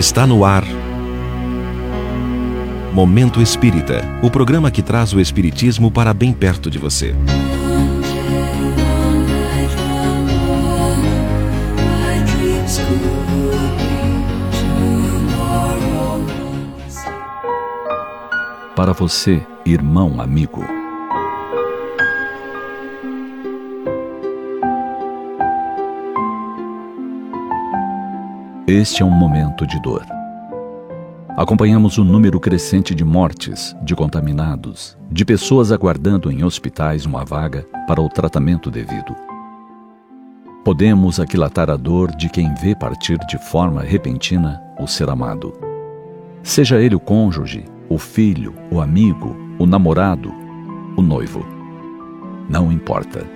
Está no ar. Momento Espírita o programa que traz o Espiritismo para bem perto de você. Para você, irmão amigo. Este é um momento de dor. Acompanhamos o número crescente de mortes, de contaminados, de pessoas aguardando em hospitais uma vaga para o tratamento devido. Podemos aquilatar a dor de quem vê partir de forma repentina o ser amado. Seja ele o cônjuge, o filho, o amigo, o namorado, o noivo. Não importa.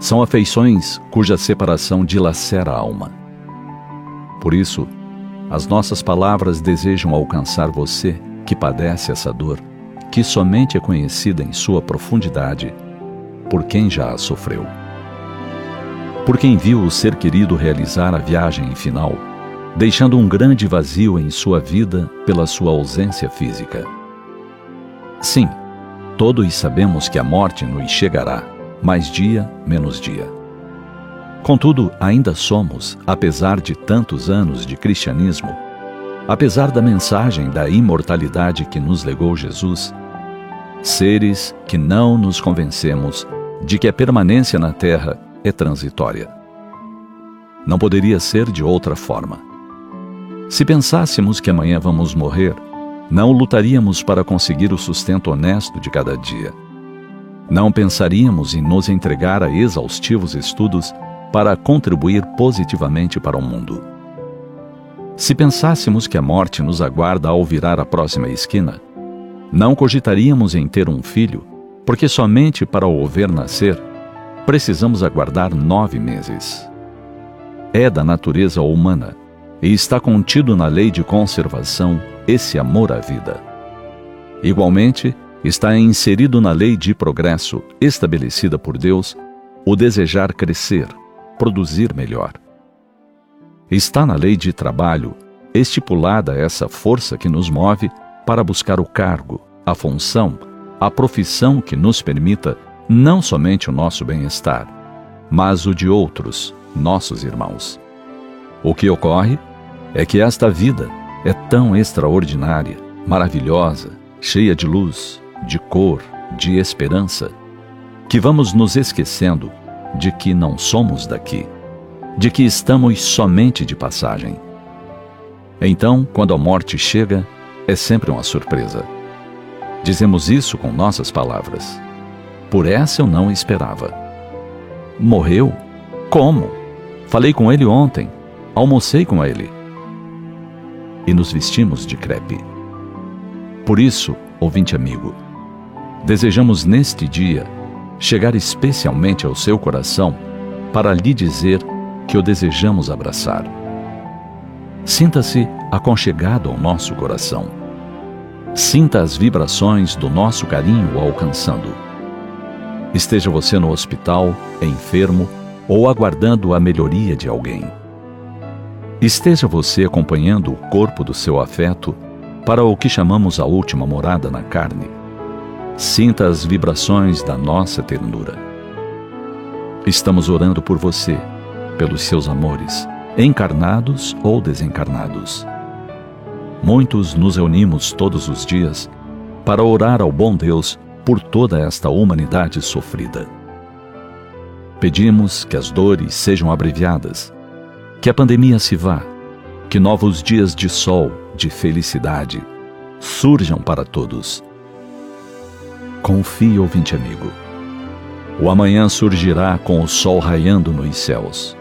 São afeições cuja separação dilacera a alma por isso, as nossas palavras desejam alcançar você que padece essa dor, que somente é conhecida em sua profundidade por quem já a sofreu. Por quem viu o ser querido realizar a viagem final, deixando um grande vazio em sua vida pela sua ausência física. Sim, todos sabemos que a morte nos chegará, mais dia menos dia. Contudo, ainda somos, apesar de tantos anos de cristianismo, apesar da mensagem da imortalidade que nos legou Jesus, seres que não nos convencemos de que a permanência na terra é transitória. Não poderia ser de outra forma. Se pensássemos que amanhã vamos morrer, não lutaríamos para conseguir o sustento honesto de cada dia. Não pensaríamos em nos entregar a exaustivos estudos para contribuir positivamente para o mundo. Se pensássemos que a morte nos aguarda ao virar a próxima esquina, não cogitaríamos em ter um filho, porque somente para o ver nascer precisamos aguardar nove meses. É da natureza humana e está contido na lei de conservação esse amor à vida. Igualmente, está inserido na lei de progresso estabelecida por Deus o desejar crescer, produzir melhor. Está na lei de trabalho estipulada essa força que nos move para buscar o cargo, a função, a profissão que nos permita não somente o nosso bem-estar, mas o de outros, nossos irmãos. O que ocorre é que esta vida é tão extraordinária, maravilhosa, cheia de luz, de cor, de esperança, que vamos nos esquecendo de que não somos daqui, de que estamos somente de passagem. Então, quando a morte chega, é sempre uma surpresa. Dizemos isso com nossas palavras. Por essa eu não esperava. Morreu? Como? Falei com ele ontem. Almocei com ele. E nos vestimos de crepe. Por isso, ouvinte amigo, desejamos neste dia chegar especialmente ao seu coração para lhe dizer que o desejamos abraçar. Sinta-se aconchegado ao nosso coração. Sinta as vibrações do nosso carinho alcançando. Esteja você no hospital, enfermo ou aguardando a melhoria de alguém. Esteja você acompanhando o corpo do seu afeto para o que chamamos a última morada na carne Sinta as vibrações da nossa ternura. Estamos orando por você, pelos seus amores, encarnados ou desencarnados. Muitos nos reunimos todos os dias para orar ao bom Deus por toda esta humanidade sofrida. Pedimos que as dores sejam abreviadas, que a pandemia se vá, que novos dias de sol, de felicidade, surjam para todos Confie, ouvinte amigo. O amanhã surgirá com o sol raiando nos céus.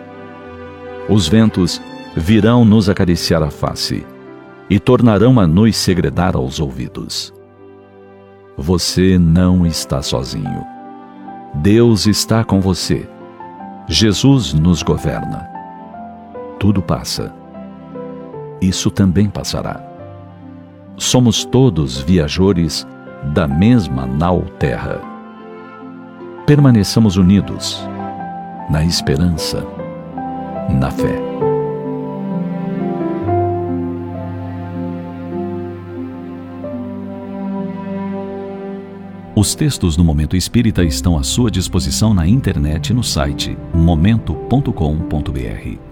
Os ventos virão nos acariciar a face e tornarão a nos segredar aos ouvidos. Você não está sozinho. Deus está com você. Jesus nos governa. Tudo passa. Isso também passará. Somos todos viajores da mesma nau terra. Permaneçamos unidos na esperança, na fé. Os textos do Momento Espírita estão à sua disposição na internet no site momento.com.br.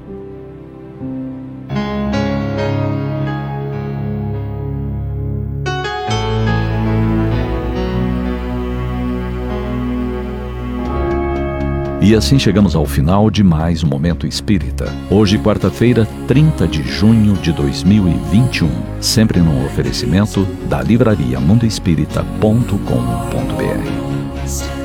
E assim chegamos ao final de mais um Momento Espírita. Hoje, quarta-feira, 30 de junho de 2021. Sempre num oferecimento da livraria mundoespírita.com.br.